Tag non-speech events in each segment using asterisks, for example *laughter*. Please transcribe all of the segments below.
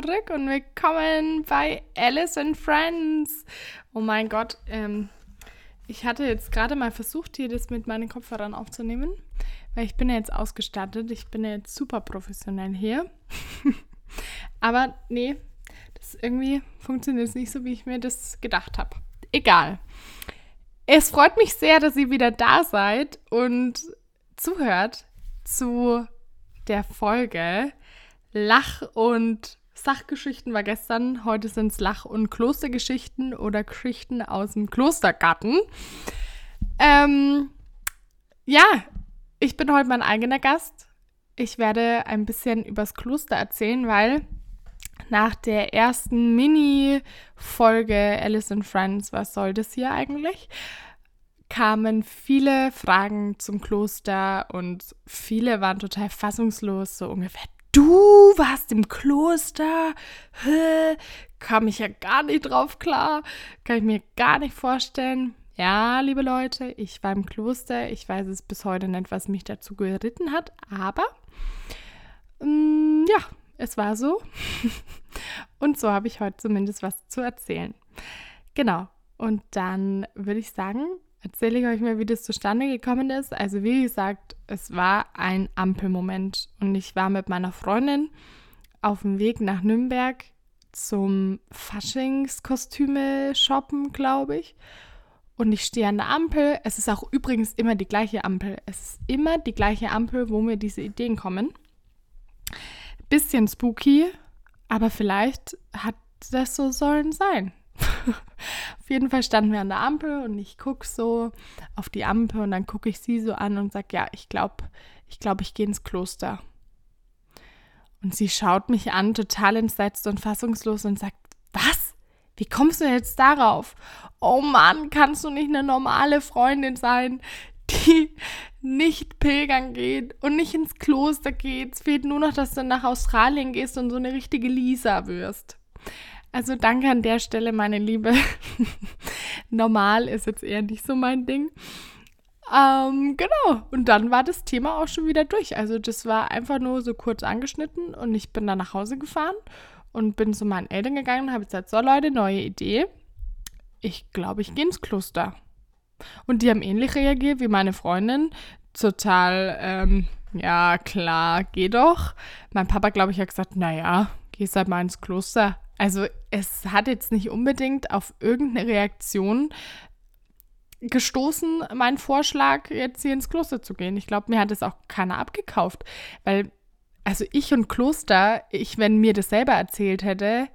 Zurück und willkommen bei Alice and Friends. Oh mein Gott, ähm, ich hatte jetzt gerade mal versucht, hier das mit meinen Kopfhörern aufzunehmen, weil ich bin ja jetzt ausgestattet. Ich bin ja jetzt super professionell hier. *laughs* Aber nee, das irgendwie funktioniert nicht so, wie ich mir das gedacht habe. Egal. Es freut mich sehr, dass ihr wieder da seid und zuhört zu der Folge. Lach- und Sachgeschichten war gestern. Heute sind es Lach- und Klostergeschichten oder Geschichten aus dem Klostergarten. Ähm, ja, ich bin heute mein eigener Gast. Ich werde ein bisschen übers Kloster erzählen, weil nach der ersten Mini-Folge Alice and Friends, was soll das hier eigentlich? kamen viele Fragen zum Kloster und viele waren total fassungslos, so ungefähr, du warst im Kloster? Hä? Kam ich ja gar nicht drauf klar, kann ich mir gar nicht vorstellen. Ja, liebe Leute, ich war im Kloster. Ich weiß es bis heute nicht, was mich dazu geritten hat, aber ähm, ja, es war so. *laughs* und so habe ich heute zumindest was zu erzählen. Genau. Und dann würde ich sagen, erzähle ich euch mal, wie das zustande gekommen ist. Also wie gesagt, es war ein Ampelmoment und ich war mit meiner Freundin auf dem Weg nach Nürnberg zum Faschingskostüme shoppen, glaube ich. Und ich stehe an der Ampel. Es ist auch übrigens immer die gleiche Ampel. Es ist immer die gleiche Ampel, wo mir diese Ideen kommen. Bisschen spooky, aber vielleicht hat das so sollen sein. Auf jeden Fall standen wir an der Ampel und ich gucke so auf die Ampel und dann gucke ich sie so an und sage, ja, ich glaube, ich glaube, ich gehe ins Kloster. Und sie schaut mich an, total entsetzt und fassungslos und sagt, was? Wie kommst du jetzt darauf? Oh Mann, kannst du nicht eine normale Freundin sein, die nicht pilgern geht und nicht ins Kloster geht? Es fehlt nur noch, dass du nach Australien gehst und so eine richtige Lisa wirst. Also danke an der Stelle, meine Liebe. *laughs* Normal ist jetzt eher nicht so mein Ding. Ähm, genau. Und dann war das Thema auch schon wieder durch. Also das war einfach nur so kurz angeschnitten und ich bin dann nach Hause gefahren und bin zu meinen Eltern gegangen und habe gesagt, so Leute, neue Idee. Ich glaube, ich gehe ins Kloster. Und die haben ähnlich reagiert wie meine Freundin. Total, ähm, ja, klar, geh doch. Mein Papa, glaube ich, hat gesagt, naja, gehst halt mal ins Kloster. Also es hat jetzt nicht unbedingt auf irgendeine Reaktion gestoßen, mein Vorschlag, jetzt hier ins Kloster zu gehen. Ich glaube, mir hat es auch keiner abgekauft, weil, also ich und Kloster, ich, wenn mir das selber erzählt hätte,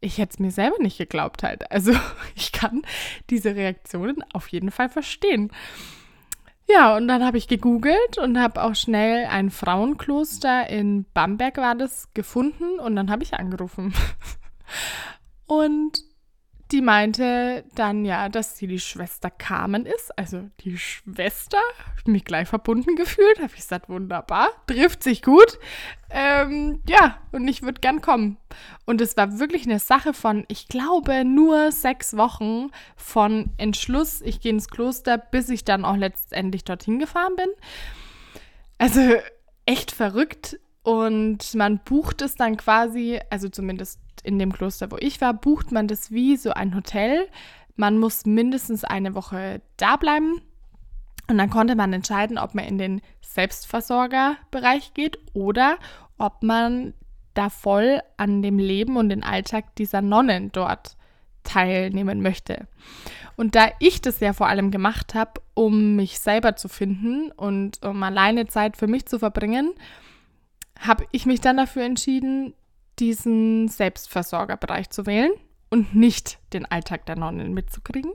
ich hätte es mir selber nicht geglaubt halt. Also *laughs* ich kann diese Reaktionen auf jeden Fall verstehen. Ja, und dann habe ich gegoogelt und habe auch schnell ein Frauenkloster in Bamberg war das gefunden und dann habe ich angerufen. *laughs* Und die meinte dann ja, dass sie die Schwester Carmen ist, also die Schwester. Hab mich gleich verbunden gefühlt. Habe ich gesagt, wunderbar, trifft sich gut. Ähm, ja, und ich würde gern kommen. Und es war wirklich eine Sache von, ich glaube, nur sechs Wochen von Entschluss, ich gehe ins Kloster, bis ich dann auch letztendlich dorthin gefahren bin. Also echt verrückt. Und man bucht es dann quasi, also zumindest in dem Kloster, wo ich war, bucht man das wie so ein Hotel. Man muss mindestens eine Woche da bleiben. Und dann konnte man entscheiden, ob man in den Selbstversorgerbereich geht oder ob man da voll an dem Leben und den Alltag dieser Nonnen dort teilnehmen möchte. Und da ich das ja vor allem gemacht habe, um mich selber zu finden und um alleine Zeit für mich zu verbringen, habe ich mich dann dafür entschieden, diesen Selbstversorgerbereich zu wählen und nicht den Alltag der Nonnen mitzukriegen.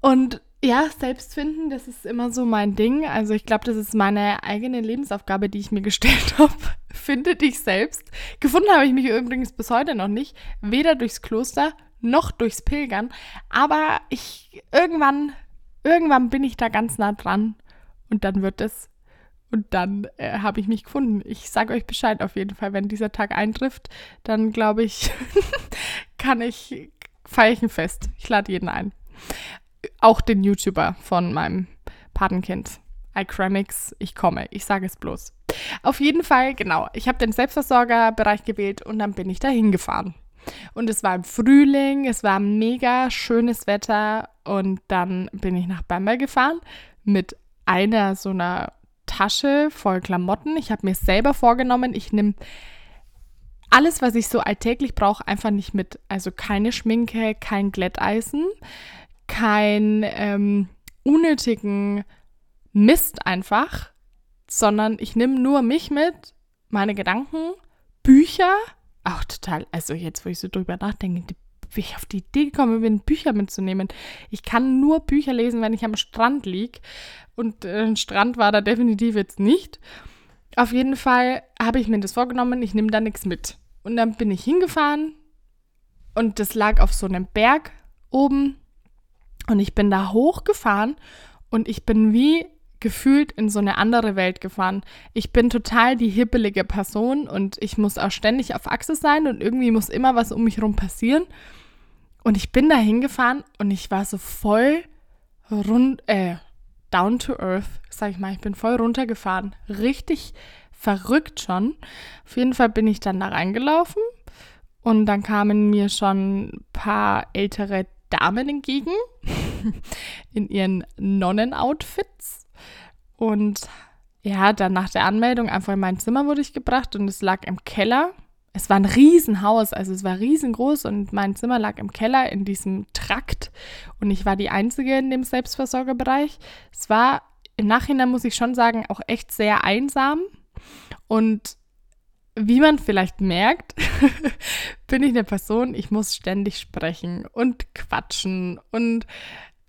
Und ja, Selbstfinden, das ist immer so mein Ding. Also ich glaube, das ist meine eigene Lebensaufgabe, die ich mir gestellt *laughs* habe. Finde dich selbst. Gefunden habe ich mich übrigens bis heute noch nicht. Weder durchs Kloster noch durchs Pilgern. Aber ich irgendwann, irgendwann bin ich da ganz nah dran. Und dann wird es und dann äh, habe ich mich gefunden. Ich sage euch Bescheid auf jeden Fall, wenn dieser Tag eintrifft, dann glaube ich, *laughs* kann ich, feiere ich Fest. Ich lade jeden ein. Auch den YouTuber von meinem Patenkind. iCramix, ich komme. Ich sage es bloß. Auf jeden Fall, genau. Ich habe den Selbstversorgerbereich gewählt und dann bin ich da hingefahren. Und es war im Frühling, es war mega schönes Wetter und dann bin ich nach Bamberg gefahren mit einer so einer Tasche voll Klamotten. Ich habe mir selber vorgenommen, ich nehme alles, was ich so alltäglich brauche, einfach nicht mit. Also keine Schminke, kein Glätteisen, kein ähm, unnötigen Mist einfach, sondern ich nehme nur mich mit, meine Gedanken, Bücher, auch total, also jetzt, wo ich so drüber nachdenke, wie ich auf die Idee gekommen bin, Bücher mitzunehmen. Ich kann nur Bücher lesen, wenn ich am Strand liege. Und äh, ein Strand war da definitiv jetzt nicht. Auf jeden Fall habe ich mir das vorgenommen, ich nehme da nichts mit. Und dann bin ich hingefahren und das lag auf so einem Berg oben. Und ich bin da hochgefahren und ich bin wie gefühlt in so eine andere Welt gefahren. Ich bin total die hippelige Person und ich muss auch ständig auf Achse sein und irgendwie muss immer was um mich herum passieren. Und ich bin da hingefahren und ich war so voll rund, äh, down to earth, sag ich mal. Ich bin voll runtergefahren. Richtig verrückt schon. Auf jeden Fall bin ich dann da reingelaufen und dann kamen mir schon ein paar ältere Damen entgegen *laughs* in ihren Nonnenoutfits. Und ja, dann nach der Anmeldung einfach in mein Zimmer wurde ich gebracht und es lag im Keller. Es war ein Riesenhaus, also es war riesengroß und mein Zimmer lag im Keller in diesem Trakt und ich war die Einzige in dem Selbstversorgerbereich. Es war im Nachhinein, muss ich schon sagen, auch echt sehr einsam und wie man vielleicht merkt, *laughs* bin ich eine Person, ich muss ständig sprechen und quatschen und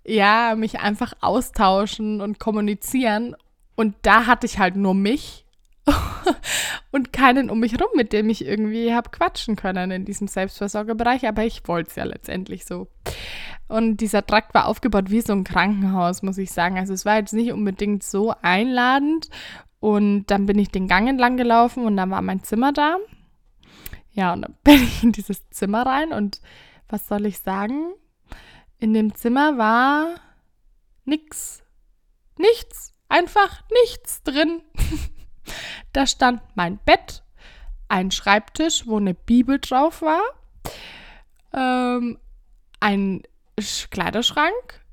ja, mich einfach austauschen und kommunizieren. Und da hatte ich halt nur mich *laughs* und keinen um mich rum, mit dem ich irgendwie habe quatschen können in diesem Selbstversorgerbereich. Aber ich wollte es ja letztendlich so. Und dieser Trakt war aufgebaut wie so ein Krankenhaus, muss ich sagen. Also es war jetzt nicht unbedingt so einladend und dann bin ich den Gang entlang gelaufen und dann war mein Zimmer da. Ja, und dann *laughs* bin ich in dieses Zimmer rein und was soll ich sagen? In dem Zimmer war nix. Nichts. Einfach nichts drin. *laughs* da stand mein Bett, ein Schreibtisch, wo eine Bibel drauf war, ähm, ein Kleiderschrank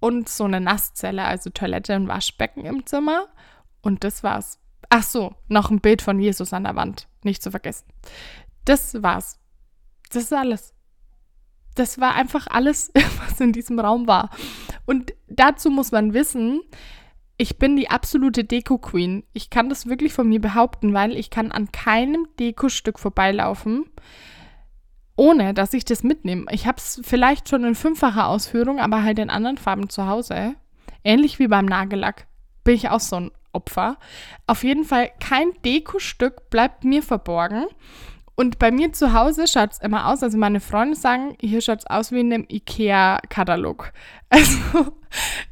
und so eine Nasszelle, also Toilette und Waschbecken im Zimmer und das war's. Ach so, noch ein Bild von Jesus an der Wand, nicht zu vergessen. Das war's. Das ist alles. Das war einfach alles, *laughs* was in diesem Raum war. Und dazu muss man wissen, ich bin die absolute Deko-Queen. Ich kann das wirklich von mir behaupten, weil ich kann an keinem Dekostück vorbeilaufen, ohne dass ich das mitnehme. Ich habe es vielleicht schon in fünffacher Ausführung, aber halt in anderen Farben zu Hause. Ähnlich wie beim Nagellack. Bin ich auch so ein Opfer. Auf jeden Fall kein Dekostück bleibt mir verborgen. Und bei mir zu Hause schaut es immer aus, also meine Freunde sagen, hier schaut es aus wie in einem IKEA-Katalog. *laughs* Also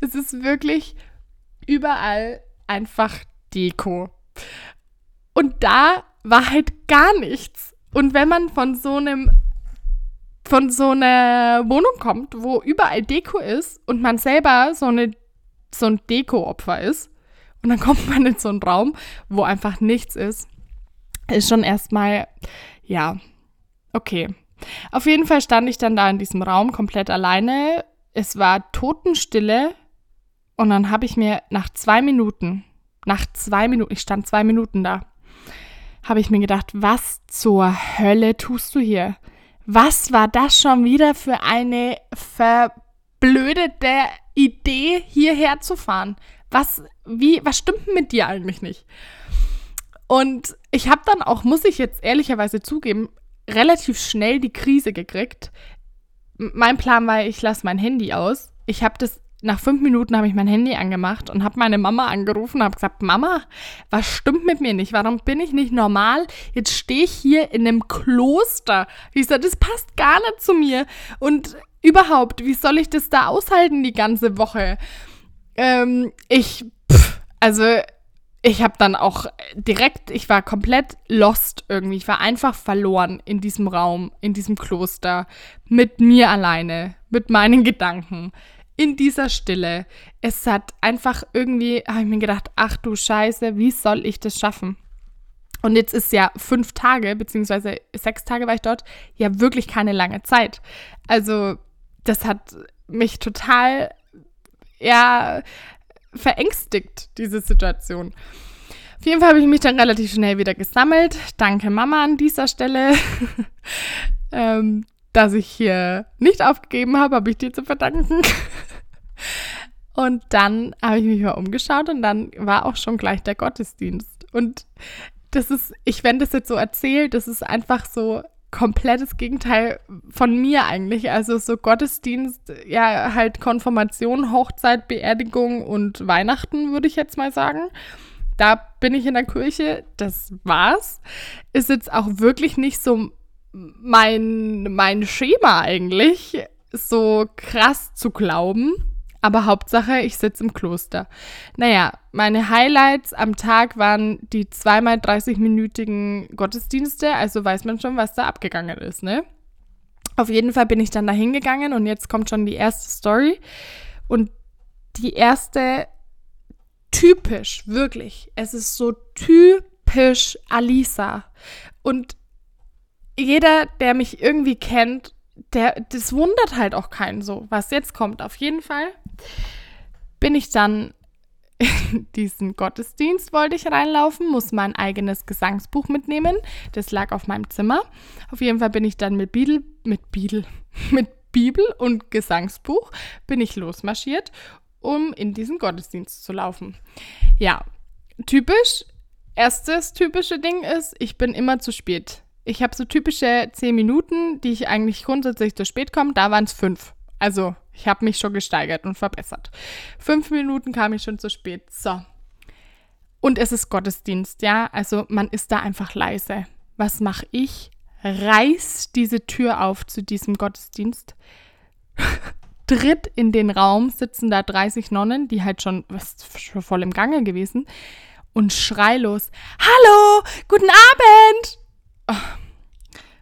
es ist wirklich überall einfach Deko. Und da war halt gar nichts. Und wenn man von so einem von so einer Wohnung kommt, wo überall Deko ist und man selber so eine so ein Deko-Opfer ist, und dann *laughs* kommt man in so einen Raum, wo einfach nichts ist. Ist schon erstmal, ja, okay. Auf jeden Fall stand ich dann da in diesem Raum komplett alleine. Es war Totenstille. Und dann habe ich mir nach zwei Minuten, nach zwei Minuten, ich stand zwei Minuten da, habe ich mir gedacht, was zur Hölle tust du hier? Was war das schon wieder für eine verblödete Idee, hierher zu fahren? was, wie, was stimmt mit dir eigentlich nicht? Und ich habe dann auch, muss ich jetzt ehrlicherweise zugeben, relativ schnell die Krise gekriegt. Mein Plan war, ich lasse mein Handy aus. Ich habe das nach fünf Minuten habe ich mein Handy angemacht und habe meine Mama angerufen und habe gesagt, Mama, was stimmt mit mir nicht? Warum bin ich nicht normal? Jetzt stehe ich hier in einem Kloster. Ich sage, das passt gar nicht zu mir. Und überhaupt, wie soll ich das da aushalten die ganze Woche? Ähm, ich, pff, also ich habe dann auch direkt, ich war komplett lost irgendwie. Ich war einfach verloren in diesem Raum, in diesem Kloster, mit mir alleine, mit meinen Gedanken, in dieser Stille. Es hat einfach irgendwie, habe ich mir gedacht, ach du Scheiße, wie soll ich das schaffen? Und jetzt ist ja fünf Tage, beziehungsweise sechs Tage war ich dort, ja wirklich keine lange Zeit. Also das hat mich total, ja, verängstigt, diese Situation. Auf jeden Fall habe ich mich dann relativ schnell wieder gesammelt. Danke Mama an dieser Stelle, *laughs* ähm, dass ich hier nicht aufgegeben habe, habe ich dir zu verdanken. *laughs* und dann habe ich mich mal umgeschaut und dann war auch schon gleich der Gottesdienst. Und das ist, ich wenn das jetzt so erzähle, das ist einfach so komplettes Gegenteil von mir eigentlich. Also so Gottesdienst, ja, halt Konfirmation, Hochzeit, Beerdigung und Weihnachten, würde ich jetzt mal sagen. Da bin ich in der Kirche, das war's. Ist jetzt auch wirklich nicht so mein, mein Schema eigentlich, so krass zu glauben. Aber Hauptsache, ich sitze im Kloster. Naja, meine Highlights am Tag waren die zweimal 30-minütigen Gottesdienste. Also weiß man schon, was da abgegangen ist, ne? Auf jeden Fall bin ich dann da hingegangen und jetzt kommt schon die erste Story. Und die erste typisch, wirklich. Es ist so typisch Alisa. Und jeder, der mich irgendwie kennt, der, das wundert halt auch keinen so, was jetzt kommt. Auf jeden Fall bin ich dann in diesen Gottesdienst, wollte ich reinlaufen, muss mein eigenes Gesangsbuch mitnehmen. Das lag auf meinem Zimmer. Auf jeden Fall bin ich dann mit Bibel, mit Bibel, *laughs* mit Bibel und Gesangsbuch bin ich losmarschiert, um in diesen Gottesdienst zu laufen. Ja, typisch. Erstes typische Ding ist, ich bin immer zu spät. Ich habe so typische zehn Minuten, die ich eigentlich grundsätzlich zu spät komme. Da waren es fünf. Also ich habe mich schon gesteigert und verbessert. Fünf Minuten kam ich schon zu spät. So. Und es ist Gottesdienst, ja. Also man ist da einfach leise. Was mache ich? Reiß diese Tür auf zu diesem Gottesdienst. *laughs* Tritt in den Raum, sitzen da 30 Nonnen, die halt schon, was, schon voll im Gange gewesen, und schrei los: Hallo, guten Abend!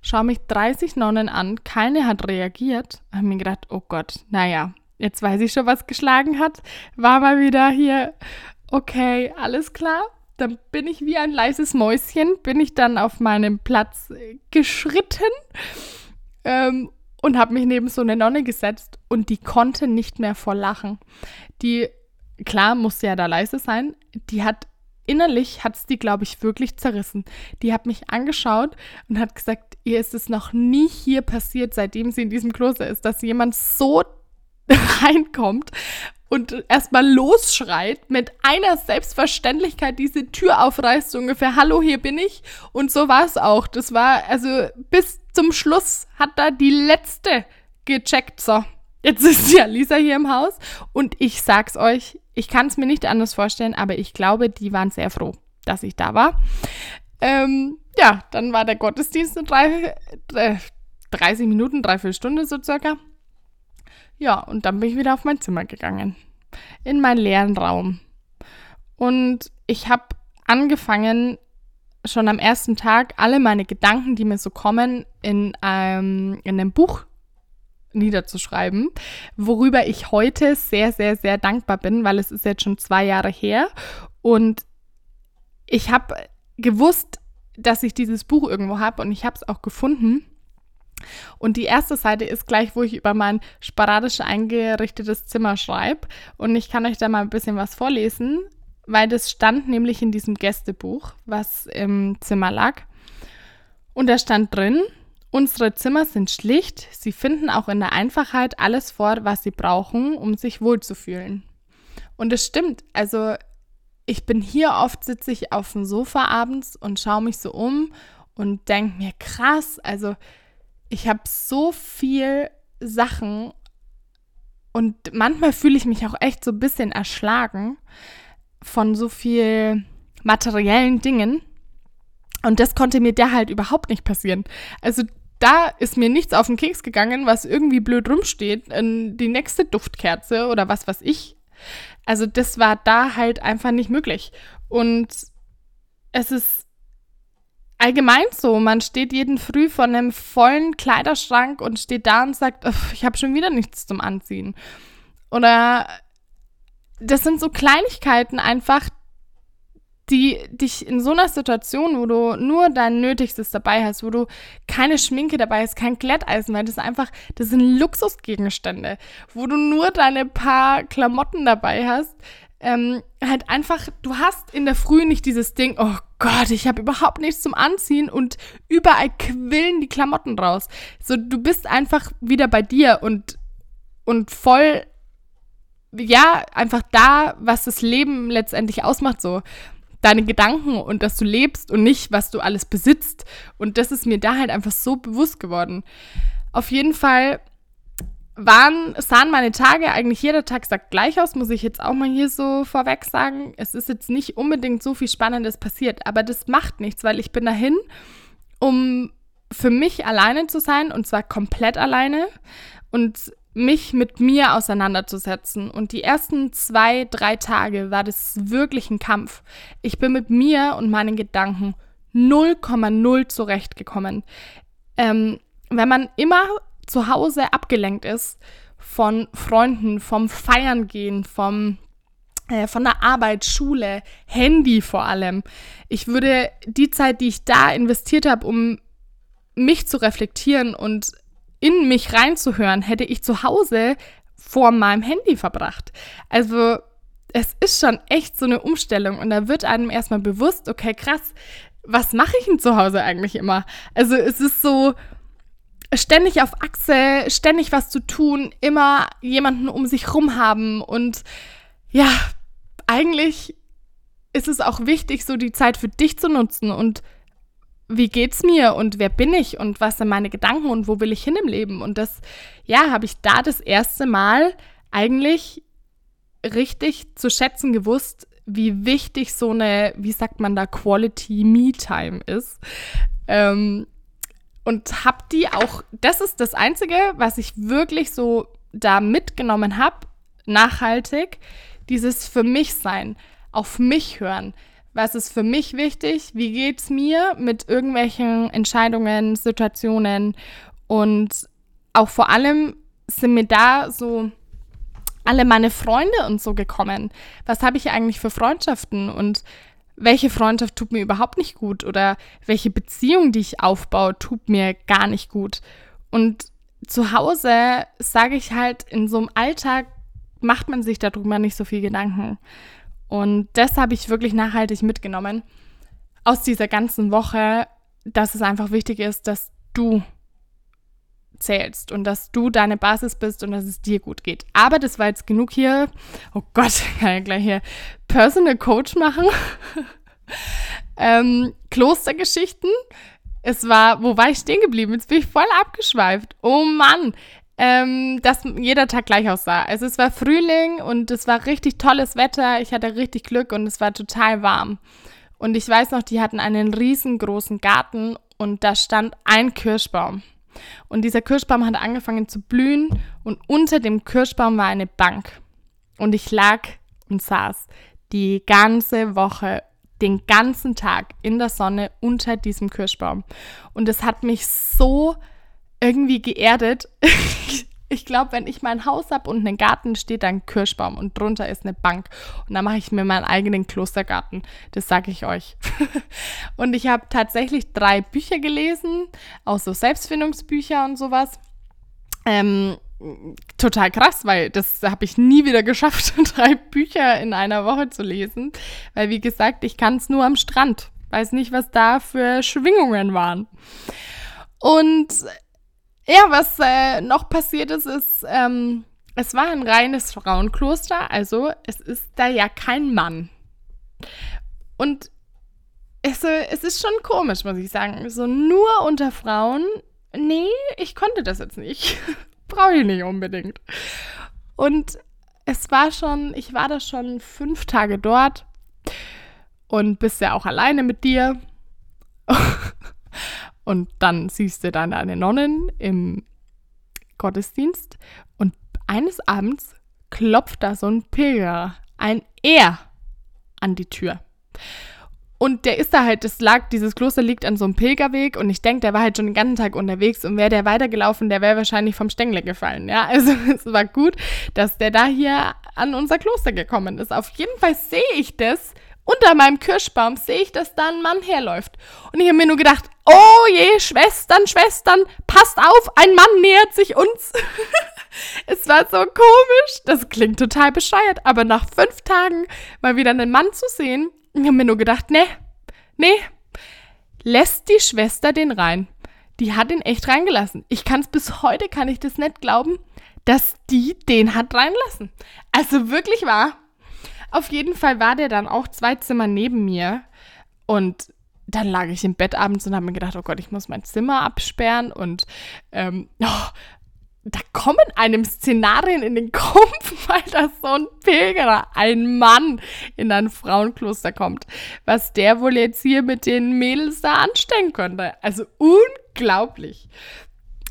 Schau mich 30 Nonnen an, keine hat reagiert. Hab mir gedacht, oh Gott, naja, jetzt weiß ich schon, was geschlagen hat. War mal wieder hier, okay, alles klar. Dann bin ich wie ein leises Mäuschen, bin ich dann auf meinem Platz geschritten ähm, und habe mich neben so eine Nonne gesetzt und die konnte nicht mehr vor Lachen. Die, klar, musste ja da leise sein, die hat innerlich hat es die, glaube ich, wirklich zerrissen. Die hat mich angeschaut und hat gesagt, ihr ist es noch nie hier passiert, seitdem sie in diesem Kloster ist, dass jemand so *laughs* reinkommt und erstmal losschreit, mit einer Selbstverständlichkeit diese Tür aufreißt, ungefähr, hallo, hier bin ich. Und so war es auch. Das war, also bis zum Schluss hat da die letzte gecheckt, so, Jetzt ist ja Lisa hier im Haus und ich sag's euch, ich kann es mir nicht anders vorstellen, aber ich glaube, die waren sehr froh, dass ich da war. Ähm, ja, dann war der Gottesdienst in drei, äh, 30 Minuten, dreiviertel Stunde so circa. Ja, und dann bin ich wieder auf mein Zimmer gegangen. In meinen leeren Raum. Und ich habe angefangen, schon am ersten Tag alle meine Gedanken, die mir so kommen, in, ähm, in einem Buch niederzuschreiben, worüber ich heute sehr, sehr, sehr dankbar bin, weil es ist jetzt schon zwei Jahre her und ich habe gewusst, dass ich dieses Buch irgendwo habe und ich habe es auch gefunden. Und die erste Seite ist gleich, wo ich über mein sporadisch eingerichtetes Zimmer schreibe. Und ich kann euch da mal ein bisschen was vorlesen, weil das stand nämlich in diesem Gästebuch, was im Zimmer lag. Und da stand drin, Unsere Zimmer sind schlicht, sie finden auch in der Einfachheit alles vor, was sie brauchen, um sich wohlzufühlen. Und es stimmt, also ich bin hier oft, sitze ich auf dem Sofa abends und schaue mich so um und denke mir, krass, also ich habe so viel Sachen und manchmal fühle ich mich auch echt so ein bisschen erschlagen von so viel materiellen Dingen. Und das konnte mir da halt überhaupt nicht passieren. Also da ist mir nichts auf den Keks gegangen, was irgendwie blöd rumsteht. Die nächste Duftkerze oder was weiß ich. Also das war da halt einfach nicht möglich. Und es ist allgemein so, man steht jeden Früh vor einem vollen Kleiderschrank und steht da und sagt, ich habe schon wieder nichts zum Anziehen. Oder das sind so Kleinigkeiten einfach, die dich in so einer Situation, wo du nur dein Nötigstes dabei hast, wo du keine Schminke dabei hast, kein Glätteisen, weil das einfach, das sind Luxusgegenstände, wo du nur deine paar Klamotten dabei hast, ähm, halt einfach, du hast in der Früh nicht dieses Ding, oh Gott, ich habe überhaupt nichts zum Anziehen und überall quillen die Klamotten raus. So, du bist einfach wieder bei dir und, und voll, ja, einfach da, was das Leben letztendlich ausmacht, so deine Gedanken und dass du lebst und nicht, was du alles besitzt. Und das ist mir da halt einfach so bewusst geworden. Auf jeden Fall waren, sahen meine Tage eigentlich jeder Tag sagt gleich aus, muss ich jetzt auch mal hier so vorweg sagen. Es ist jetzt nicht unbedingt so viel Spannendes passiert, aber das macht nichts, weil ich bin dahin, um für mich alleine zu sein und zwar komplett alleine und mich mit mir auseinanderzusetzen. Und die ersten zwei, drei Tage war das wirklich ein Kampf. Ich bin mit mir und meinen Gedanken 0,0 zurechtgekommen. Ähm, wenn man immer zu Hause abgelenkt ist von Freunden, vom Feiern gehen, vom äh, von der Arbeit, Schule, Handy vor allem. Ich würde die Zeit, die ich da investiert habe, um mich zu reflektieren und in mich reinzuhören, hätte ich zu Hause vor meinem Handy verbracht. Also es ist schon echt so eine Umstellung und da wird einem erstmal bewusst, okay, krass, was mache ich denn zu Hause eigentlich immer? Also es ist so, ständig auf Achse, ständig was zu tun, immer jemanden um sich rum haben und ja, eigentlich ist es auch wichtig, so die Zeit für dich zu nutzen und wie geht's mir und wer bin ich und was sind meine Gedanken und wo will ich hin im Leben und das ja, habe ich da das erste Mal eigentlich richtig zu schätzen gewusst, wie wichtig so eine, wie sagt man da, Quality Me Time ist. Ähm, und habe die auch, das ist das Einzige, was ich wirklich so da mitgenommen habe, nachhaltig, dieses für mich sein, auf mich hören. Was ist für mich wichtig? Wie geht es mir mit irgendwelchen Entscheidungen, Situationen? Und auch vor allem sind mir da so alle meine Freunde und so gekommen. Was habe ich eigentlich für Freundschaften? Und welche Freundschaft tut mir überhaupt nicht gut oder welche Beziehung, die ich aufbaue, tut mir gar nicht gut. Und zu Hause sage ich halt, in so einem Alltag macht man sich darüber nicht so viel Gedanken. Und das habe ich wirklich nachhaltig mitgenommen aus dieser ganzen Woche, dass es einfach wichtig ist, dass du zählst und dass du deine Basis bist und dass es dir gut geht. Aber das war jetzt genug hier. Oh Gott, *laughs* kann ich gleich hier Personal Coach machen. *laughs* ähm, Klostergeschichten. Es war, wo war ich stehen geblieben? Jetzt bin ich voll abgeschweift. Oh Mann. Ähm, dass jeder Tag gleich aussah. Also es war Frühling und es war richtig tolles Wetter. Ich hatte richtig Glück und es war total warm. Und ich weiß noch, die hatten einen riesengroßen Garten und da stand ein Kirschbaum. Und dieser Kirschbaum hat angefangen zu blühen und unter dem Kirschbaum war eine Bank. Und ich lag und saß die ganze Woche, den ganzen Tag in der Sonne unter diesem Kirschbaum. Und es hat mich so irgendwie geerdet. *laughs* Ich glaube, wenn ich mein Haus habe und einen Garten, steht da ein Kirschbaum und drunter ist eine Bank. Und dann mache ich mir meinen eigenen Klostergarten. Das sage ich euch. *laughs* und ich habe tatsächlich drei Bücher gelesen, auch so Selbstfindungsbücher und sowas. Ähm, total krass, weil das habe ich nie wieder geschafft, *laughs* drei Bücher in einer Woche zu lesen. Weil, wie gesagt, ich kann es nur am Strand. Weiß nicht, was da für Schwingungen waren. Und ja, was äh, noch passiert ist, ist, ähm, es war ein reines Frauenkloster, also es ist da ja kein Mann. Und es, äh, es ist schon komisch, muss ich sagen. So nur unter Frauen, nee, ich konnte das jetzt nicht. *laughs* Brauche ich nicht unbedingt. Und es war schon, ich war da schon fünf Tage dort und bist ja auch alleine mit dir. *laughs* Und dann siehst du dann eine Nonnen im Gottesdienst und eines Abends klopft da so ein Pilger, ein Er, an die Tür. Und der ist da halt, das lag, dieses Kloster liegt an so einem Pilgerweg und ich denke, der war halt schon den ganzen Tag unterwegs und wäre der weitergelaufen, der wäre wahrscheinlich vom Stängel gefallen. Ja, *laughs* also es war gut, dass der da hier an unser Kloster gekommen ist. Auf jeden Fall sehe ich das unter meinem Kirschbaum sehe ich, dass da ein Mann herläuft. Und ich habe mir nur gedacht, oh je, Schwestern, Schwestern, passt auf, ein Mann nähert sich uns. *laughs* es war so komisch. Das klingt total bescheuert, aber nach fünf Tagen mal wieder einen Mann zu sehen, ich habe mir nur gedacht, nee, nee, lässt die Schwester den rein. Die hat ihn echt reingelassen. Ich kann es bis heute, kann ich das nicht glauben, dass die den hat reinlassen. Also wirklich wahr. Auf jeden Fall war der dann auch zwei Zimmer neben mir. Und dann lag ich im Bett abends und habe mir gedacht, oh Gott, ich muss mein Zimmer absperren. Und ähm, *laughs* oh, da kommen einem Szenarien in den *laughs* Kopf, weil da so ein Pilgerer, ein Mann in ein Frauenkloster kommt. Was der wohl jetzt hier mit den Mädels da anstellen könnte. Also unglaublich.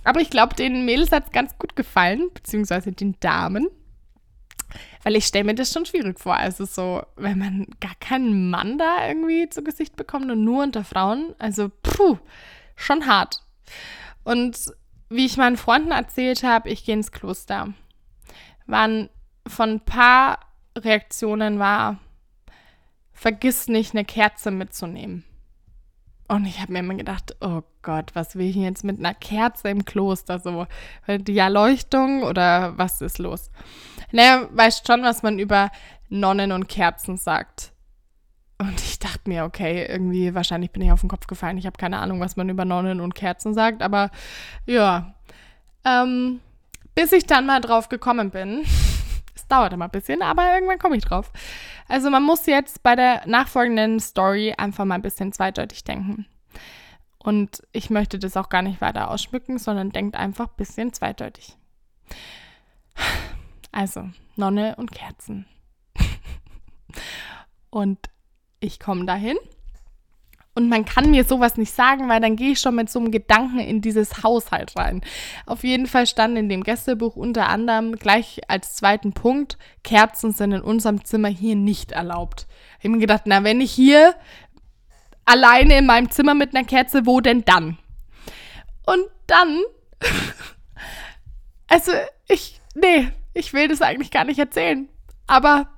Aber ich glaube, den Mädels hat es ganz gut gefallen, beziehungsweise den Damen. Weil ich stelle mir das schon schwierig vor. Also so, wenn man gar keinen Mann da irgendwie zu Gesicht bekommt und nur unter Frauen. Also, puh, schon hart. Und wie ich meinen Freunden erzählt habe, ich gehe ins Kloster, waren von ein paar Reaktionen war, vergiss nicht, eine Kerze mitzunehmen. Und ich habe mir immer gedacht, oh Gott, was will ich jetzt mit einer Kerze im Kloster? So, die Erleuchtung oder was ist los? Naja, weißt schon, was man über Nonnen und Kerzen sagt. Und ich dachte mir, okay, irgendwie, wahrscheinlich bin ich auf den Kopf gefallen. Ich habe keine Ahnung, was man über Nonnen und Kerzen sagt, aber ja. Ähm, bis ich dann mal drauf gekommen bin. *laughs* es dauert immer ein bisschen, aber irgendwann komme ich drauf. Also man muss jetzt bei der nachfolgenden Story einfach mal ein bisschen zweideutig denken. Und ich möchte das auch gar nicht weiter ausschmücken, sondern denkt einfach ein bisschen zweideutig. Also, Nonne und Kerzen. *laughs* und ich komme dahin. Und man kann mir sowas nicht sagen, weil dann gehe ich schon mit so einem Gedanken in dieses Haushalt rein. Auf jeden Fall stand in dem Gästebuch unter anderem gleich als zweiten Punkt, Kerzen sind in unserem Zimmer hier nicht erlaubt. Ich habe mir gedacht, na, wenn ich hier alleine in meinem Zimmer mit einer Kerze, wo denn dann? Und dann, *laughs* also ich, nee, ich will das eigentlich gar nicht erzählen. Aber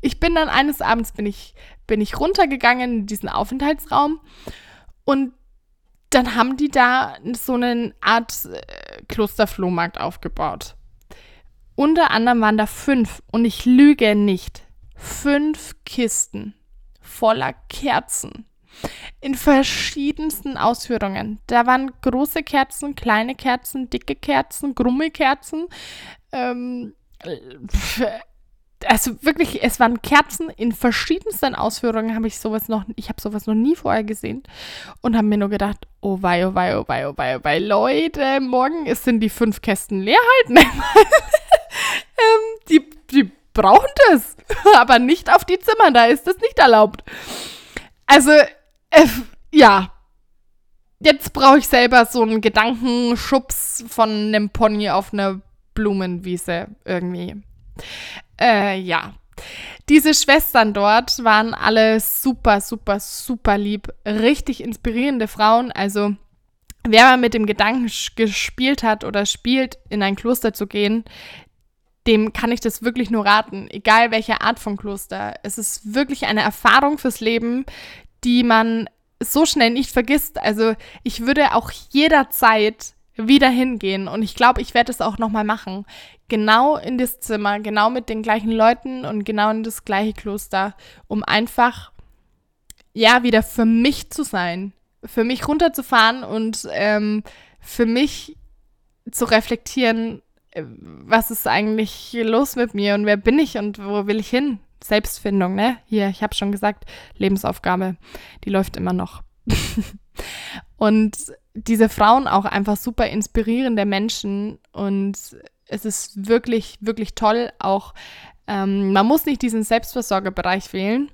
ich bin dann eines Abends bin ich, bin ich runtergegangen in diesen Aufenthaltsraum und dann haben die da so eine Art äh, Klosterflohmarkt aufgebaut. Unter anderem waren da fünf, und ich lüge nicht, fünf Kisten voller Kerzen in verschiedensten Ausführungen. Da waren große Kerzen, kleine Kerzen, dicke Kerzen, Grummelkerzen, ähm, also wirklich, es waren Kerzen in verschiedensten Ausführungen, habe ich sowas noch, ich habe sowas noch nie vorher gesehen und habe mir nur gedacht, oh wei, oh wei, oh wei, oh wei, oh wei, Leute, morgen sind die fünf Kästen leer halt. *laughs* ähm, die, die brauchen das, *laughs* aber nicht auf die Zimmer, da ist das nicht erlaubt. Also, äh, ja, jetzt brauche ich selber so einen Gedankenschubs von einem Pony auf einer Blumenwiese irgendwie. Äh, ja. Diese Schwestern dort waren alle super, super, super lieb. Richtig inspirierende Frauen. Also, wer mal mit dem Gedanken gespielt hat oder spielt, in ein Kloster zu gehen, dem kann ich das wirklich nur raten. Egal welche Art von Kloster. Es ist wirklich eine Erfahrung fürs Leben, die man so schnell nicht vergisst. Also, ich würde auch jederzeit wieder hingehen und ich glaube, ich werde es auch nochmal machen genau in das Zimmer, genau mit den gleichen Leuten und genau in das gleiche Kloster, um einfach, ja, wieder für mich zu sein, für mich runterzufahren und ähm, für mich zu reflektieren, äh, was ist eigentlich los mit mir und wer bin ich und wo will ich hin? Selbstfindung, ne? Hier, ich habe schon gesagt, Lebensaufgabe, die läuft immer noch. *laughs* und diese Frauen auch einfach super inspirierende Menschen und es ist wirklich, wirklich toll. Auch ähm, man muss nicht diesen Selbstversorgerbereich wählen.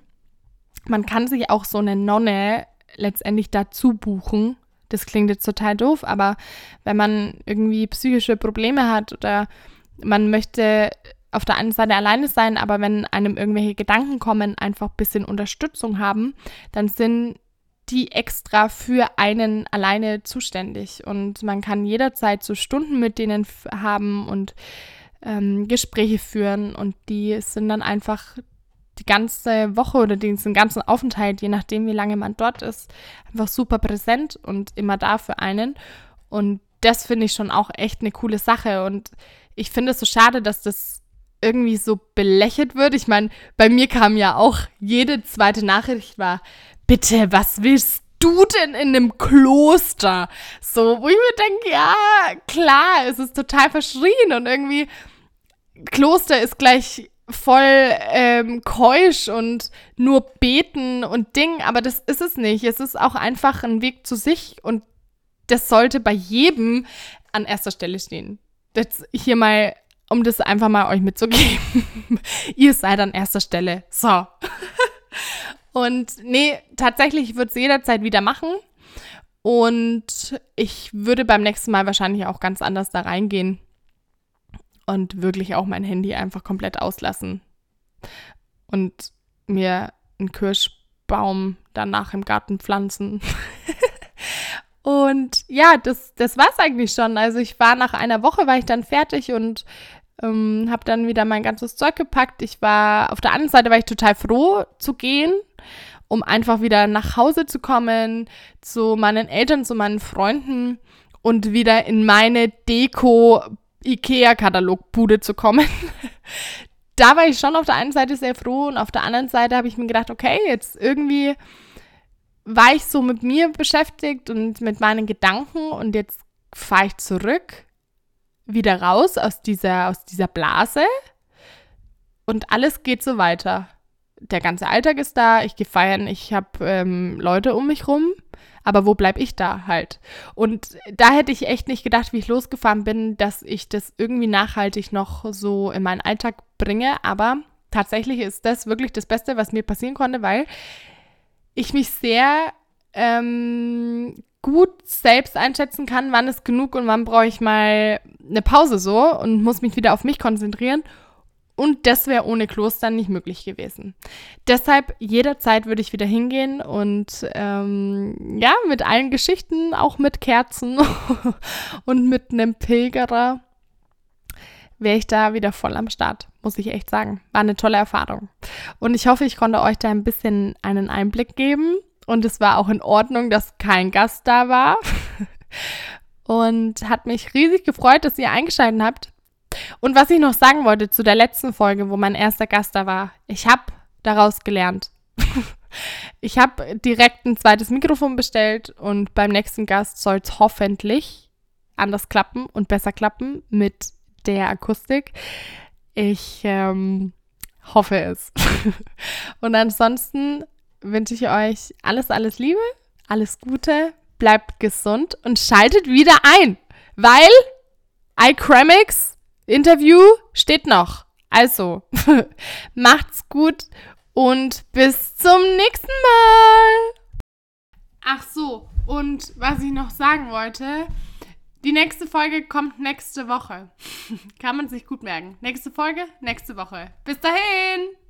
Man kann sich auch so eine Nonne letztendlich dazu buchen. Das klingt jetzt total doof, aber wenn man irgendwie psychische Probleme hat oder man möchte auf der einen Seite alleine sein, aber wenn einem irgendwelche Gedanken kommen, einfach ein bisschen Unterstützung haben, dann sind die extra für einen alleine zuständig. Und man kann jederzeit so Stunden mit denen haben und ähm, Gespräche führen und die sind dann einfach die ganze Woche oder den ganzen Aufenthalt, je nachdem, wie lange man dort ist, einfach super präsent und immer da für einen. Und das finde ich schon auch echt eine coole Sache. Und ich finde es so schade, dass das irgendwie so belächelt wird. Ich meine, bei mir kam ja auch jede zweite Nachricht war, bitte, was willst du denn in einem Kloster? So, wo ich mir denke, ja, klar, es ist total verschrien und irgendwie Kloster ist gleich voll ähm, keusch und nur beten und Ding, aber das ist es nicht. Es ist auch einfach ein Weg zu sich und das sollte bei jedem an erster Stelle stehen. Das hier mal, um das einfach mal euch mitzugeben. *laughs* Ihr seid an erster Stelle. So. *laughs* und nee, tatsächlich würde es jederzeit wieder machen. Und ich würde beim nächsten Mal wahrscheinlich auch ganz anders da reingehen und wirklich auch mein Handy einfach komplett auslassen und mir einen Kirschbaum danach im Garten pflanzen. *laughs* und ja, das, das war es eigentlich schon. Also ich war nach einer Woche, war ich dann fertig und ähm, habe dann wieder mein ganzes Zeug gepackt. Ich war, auf der anderen Seite war ich total froh zu gehen, um einfach wieder nach Hause zu kommen, zu meinen Eltern, zu meinen Freunden und wieder in meine Deko IKEA-Katalogbude zu kommen. *laughs* da war ich schon auf der einen Seite sehr froh und auf der anderen Seite habe ich mir gedacht, okay, jetzt irgendwie war ich so mit mir beschäftigt und mit meinen Gedanken und jetzt fahre ich zurück, wieder raus aus dieser, aus dieser Blase und alles geht so weiter. Der ganze Alltag ist da, ich gehe feiern, ich habe ähm, Leute um mich rum aber wo bleibe ich da halt? Und da hätte ich echt nicht gedacht, wie ich losgefahren bin, dass ich das irgendwie nachhaltig noch so in meinen Alltag bringe. Aber tatsächlich ist das wirklich das Beste, was mir passieren konnte, weil ich mich sehr ähm, gut selbst einschätzen kann, wann ist genug und wann brauche ich mal eine Pause so und muss mich wieder auf mich konzentrieren. Und das wäre ohne Kloster nicht möglich gewesen. Deshalb jederzeit würde ich wieder hingehen und ähm, ja, mit allen Geschichten, auch mit Kerzen *laughs* und mit einem Pilgerer, wäre ich da wieder voll am Start, muss ich echt sagen. War eine tolle Erfahrung. Und ich hoffe, ich konnte euch da ein bisschen einen Einblick geben. Und es war auch in Ordnung, dass kein Gast da war. *laughs* und hat mich riesig gefreut, dass ihr eingeschaltet habt. Und was ich noch sagen wollte zu der letzten Folge, wo mein erster Gast da war, ich habe daraus gelernt. *laughs* ich habe direkt ein zweites Mikrofon bestellt und beim nächsten Gast soll es hoffentlich anders klappen und besser klappen mit der Akustik. Ich ähm, hoffe es. *laughs* und ansonsten wünsche ich euch alles, alles Liebe, alles Gute, bleibt gesund und schaltet wieder ein, weil iCramix Interview steht noch. Also, *laughs* macht's gut und bis zum nächsten Mal. Ach so, und was ich noch sagen wollte, die nächste Folge kommt nächste Woche. *laughs* Kann man sich gut merken. Nächste Folge, nächste Woche. Bis dahin!